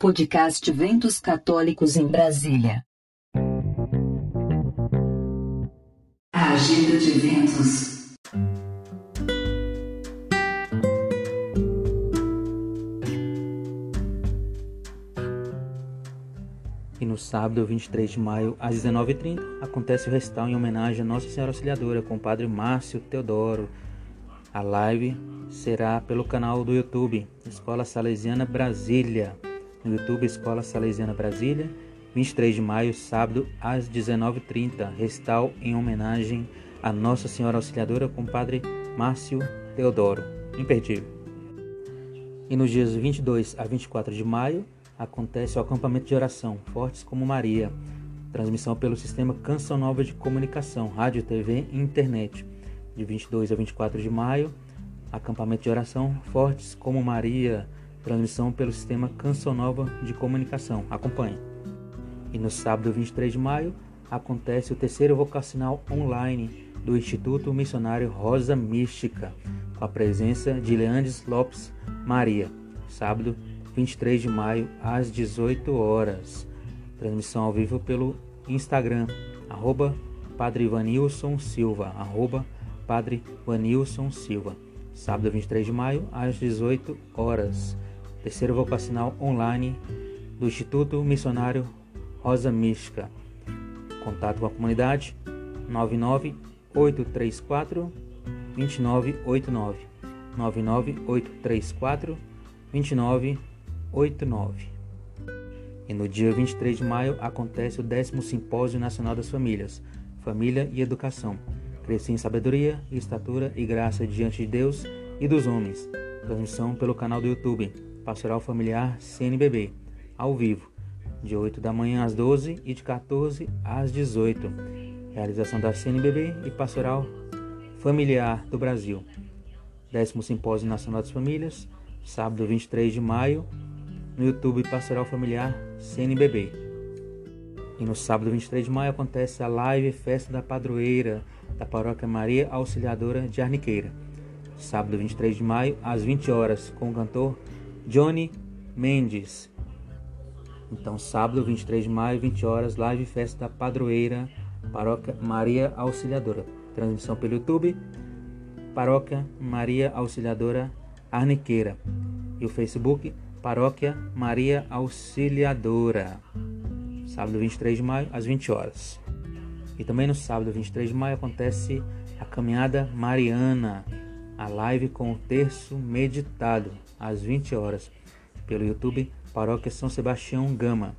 Podcast Ventos Católicos em Brasília. A agenda de eventos. E no sábado, 23 de maio, às 19h30, acontece o recital em homenagem a Nossa Senhora Auxiliadora com o Padre Márcio Teodoro. A live será pelo canal do YouTube Escola Salesiana Brasília no YouTube Escola Salesiana Brasília, 23 de maio, sábado, às 19h30, recital em homenagem a Nossa Senhora Auxiliadora com Padre Márcio Teodoro. Imperdível. E nos dias 22 a 24 de maio, acontece o acampamento de oração Fortes como Maria, transmissão pelo sistema Canção Nova de Comunicação, rádio, TV e internet. De 22 a 24 de maio, acampamento de oração Fortes como Maria, transmissão pelo sistema Canção Nova de Comunicação. Acompanhe. E no sábado 23 de maio acontece o terceiro vocacional online do Instituto Missionário Rosa Mística, com a presença de Leandes Lopes Maria. Sábado 23 de maio às 18 horas. Transmissão ao vivo pelo Instagram, arroba Padre Vanilson Silva, arroba Padre Vanilson Silva. Sábado 23 de maio às 18 horas terceiro vocacional online do Instituto Missionário Rosa Mística. Contato com a comunidade 99834 2989 99834 2989 E no dia 23 de maio acontece o 10 Simpósio Nacional das Famílias, Família e Educação. Crescer em sabedoria, estatura e graça diante de Deus e dos homens. Transmissão pelo canal do YouTube Pastoral Familiar CNBB, ao vivo, de 8 da manhã às 12 e de 14 às 18. Realização da CNBB e Pastoral Familiar do Brasil. Décimo Simpósio Nacional das Famílias, sábado 23 de maio, no YouTube Pastoral Familiar CNBB. E no sábado 23 de maio acontece a live Festa da Padroeira da Paróquia Maria Auxiliadora de Arniqueira. Sábado 23 de maio, às 20 horas, com o cantor Johnny Mendes. Então, sábado, 23 de maio, 20 horas, live festa da padroeira, Paróquia Maria Auxiliadora. Transmissão pelo YouTube, Paróquia Maria Auxiliadora Arniqueira. E o Facebook, Paróquia Maria Auxiliadora. Sábado, 23 de maio, às 20 horas. E também no sábado, 23 de maio, acontece a Caminhada Mariana, a live com o terço meditado às 20 horas, pelo YouTube Paróquia São Sebastião Gama.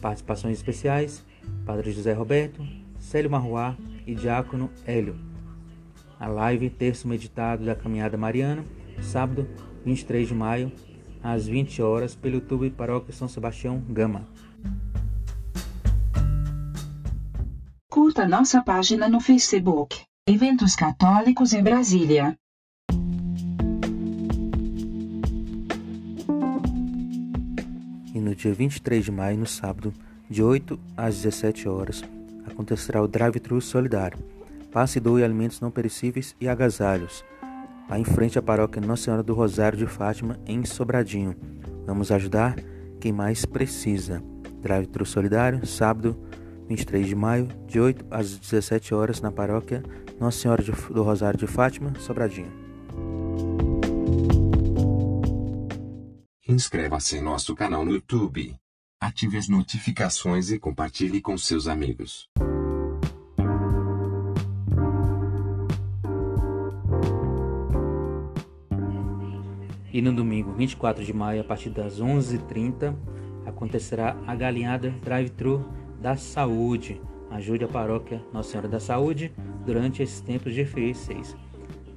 Participações especiais: Padre José Roberto, Célio Marruá e Diácono Hélio. A live Terço Meditado da Caminhada Mariana, sábado 23 de maio, às 20 horas, pelo YouTube Paróquia São Sebastião Gama. Curta nossa página no Facebook. Eventos Católicos em Brasília. No dia 23 de maio, no sábado, de 8 às 17 horas, acontecerá o Drive-Thru Solidário. Passe e doe alimentos não perecíveis e agasalhos. Lá em frente à paróquia Nossa Senhora do Rosário de Fátima, em Sobradinho. Vamos ajudar quem mais precisa. Drive-Thru Solidário, sábado, 23 de maio, de 8 às 17 horas, na paróquia Nossa Senhora do Rosário de Fátima, Sobradinho. Inscreva-se em nosso canal no YouTube. Ative as notificações e compartilhe com seus amigos. E no domingo 24 de maio, a partir das 11h30, acontecerá a galinhada Drive-Thru da Saúde. Ajude a paróquia Nossa Senhora da Saúde durante esses tempos difíceis.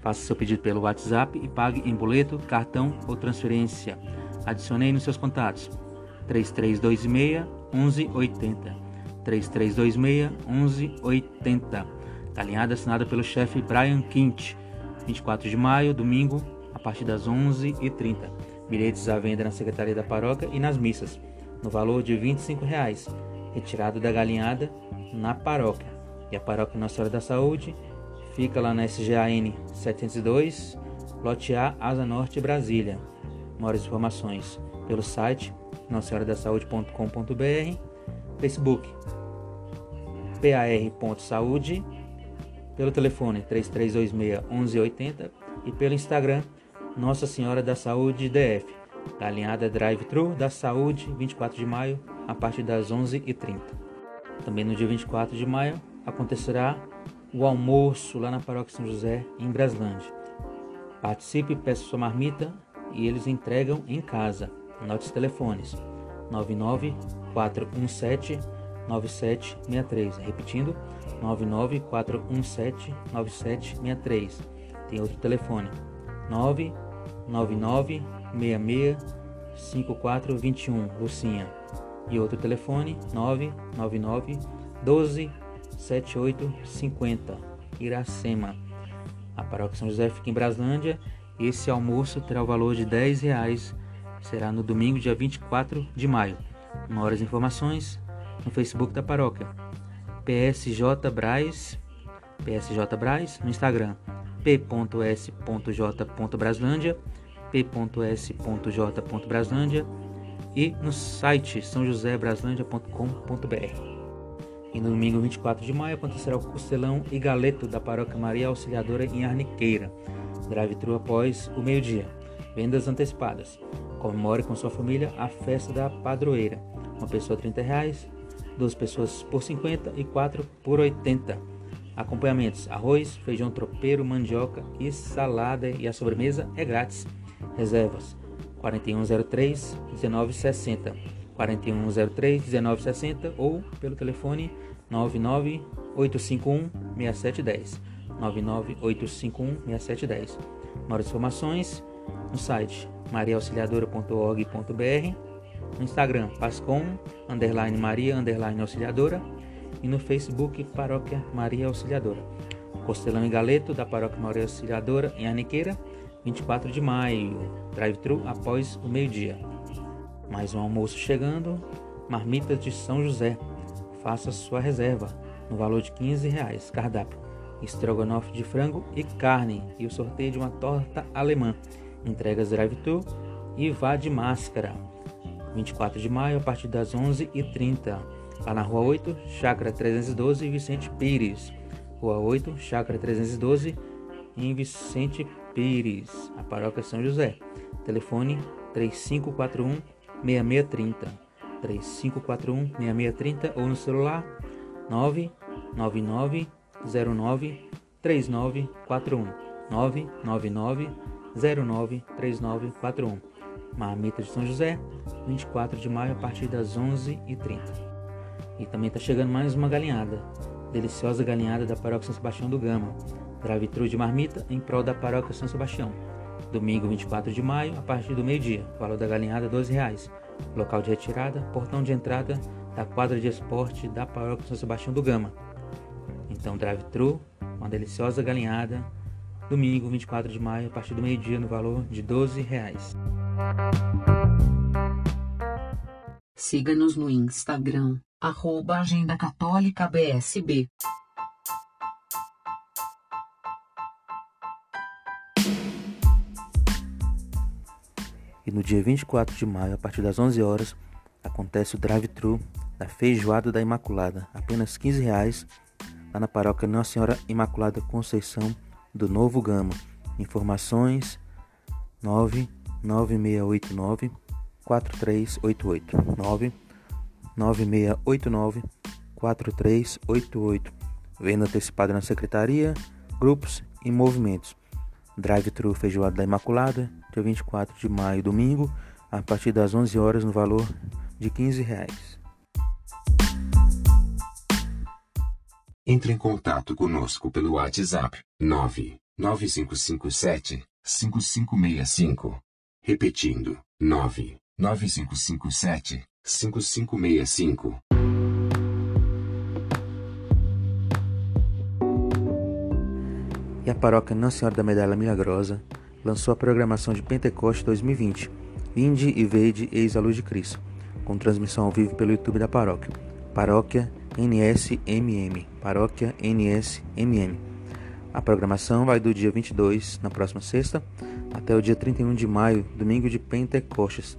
Faça seu pedido pelo WhatsApp e pague em boleto, cartão ou transferência. Adicionei nos seus contatos 3326 1180. 3326 1180. Galinhada assinada pelo chefe Brian Quint. 24 de maio, domingo, a partir das 11h30. Bilhetes à venda na Secretaria da Paróquia e nas missas, no valor de 25 reais, retirado da galinhada na paróquia. E a Paróquia Nossa Senhora da Saúde fica lá na SGAN 702, lote A, Asa Norte, Brasília Maiores informações pelo site nossenhoradasaude.com.br, Facebook par.saúde, pelo telefone 3326 1180 e pelo Instagram Nossa Senhora da Saúde DF, da alinhada Drive-Thru da Saúde, 24 de maio, a partir das 11h30. Também no dia 24 de maio acontecerá o almoço lá na Paróquia São José, em Braslândia. Participe, peça sua marmita e eles entregam em casa. Anote os telefones 99 417 9763. Repetindo, 99 417 9763. Tem outro telefone 999 66 5421, Lucinha. E outro telefone 999 12 7850, Iracema. A paróquia São José fica em Braslândia. Esse almoço terá o valor de 10 reais. Será no domingo, dia 24 de maio. Maiores informações no Facebook da paróquia. PSJ Braz, PSJ Braz no Instagram. p.s.j.braslândia, p.s.j.braslândia e no site sãojosébraslândia.com.br. E no domingo 24 de maio acontecerá o costelão e galeto da paróquia Maria Auxiliadora em Arniqueira. Drive-thru após o meio-dia. Vendas antecipadas. Comemore com sua família a festa da padroeira. Uma pessoa 30 reais, duas pessoas por 50 e quatro por 80. Acompanhamentos: arroz, feijão tropeiro, mandioca e salada e a sobremesa é grátis. Reservas: 4103 1960. 4103 1960 ou pelo telefone 99851 6710. 99851 6710. Maiores informações no site mariaauxiliadora.org.br, no Instagram pascom underline Maria underline auxiliadora e no Facebook Paróquia Maria Auxiliadora. Costelão e Galeto da Paróquia Maria Auxiliadora em Aniqueira, 24 de maio, drive-thru após o meio-dia. Mais um almoço chegando, marmitas de São José. Faça sua reserva no valor de 15 reais. Cardápio: estrogonofe de frango e carne e o sorteio de uma torta alemã. Entregas drive-thru e vá de máscara. 24 de maio a partir das 11h30. Lá na Rua 8, Chácara 312, Vicente Pires. Rua 8, Chácara 312, em Vicente Pires, a Paróquia São José. Telefone 3541 6630 3541 6630 ou no celular 999 09 3941 999 09 3941 Marmita de São José 24 de maio a partir das 11h30 e também está chegando mais uma galinhada deliciosa galinhada da Paróquia São Sebastião do Gama drive-thru de marmita em prol da Paróquia São Sebastião Domingo 24 de maio, a partir do meio-dia. Valor da galinhada R$ 12,00. Local de retirada, portão de entrada da quadra de esporte da Paróquia São Sebastião do Gama. Então, drive-thru, uma deliciosa galinhada. Domingo 24 de maio, a partir do meio-dia, no valor de R$ 12,00. Siga-nos no Instagram, arroba Agenda Católica BSB. E no dia 24 de maio, a partir das 11 horas, acontece o drive-thru da Feijoada da Imaculada, apenas 15 reais, lá na paróquia Nossa Senhora Imaculada Conceição do Novo Gama. Informações 99689 4388 99689 4388 Venda antecipada na secretaria, grupos e movimentos. Drive-thru Feijoada da Imaculada, dia 24 de maio, domingo, a partir das 11 horas, no valor de 15 reais. Entre em contato conosco pelo WhatsApp 99557 5565. Repetindo, 99557 5565. E a paróquia Nossa Senhora da Medalha Milagrosa lançou a programação de Pentecoste 2020, Vinde e Vede Eis a Luz de Cristo, com transmissão ao vivo pelo YouTube da paróquia. Paróquia NSMM. Paróquia NSMM. A programação vai do dia 22, na próxima sexta, até o dia 31 de maio, domingo de Pentecostes.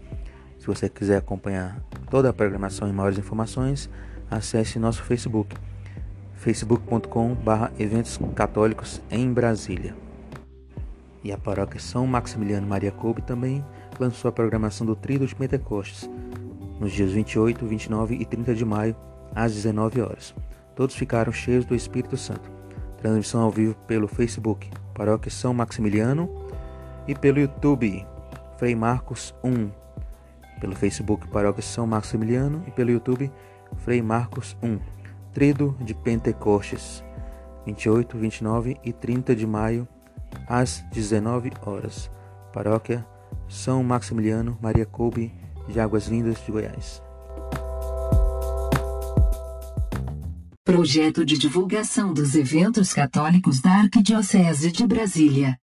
Se você quiser acompanhar toda a programação e maiores informações, acesse nosso Facebook, facebook.com.br eventos católicos em Brasília. E a paróquia São Maximiliano Maria Coube também lançou a programação do Tríduo de Pentecostes, nos dias 28, 29 e 30 de maio, às 19 horas. Todos ficaram cheios do Espírito Santo. Transmissão ao vivo pelo Facebook, Paróquia São Maximiliano, e pelo YouTube, Frei Marcos 1. Pelo Facebook, Paróquia São Maximiliano, e pelo YouTube, Frei Marcos 1. Trido de Pentecostes, 28, 29 e 30 de maio, às 19 horas. Paróquia São Maximiliano Maria Coube de Águas Lindas de Goiás. Projeto de divulgação dos eventos católicos da Arquidiocese de Brasília.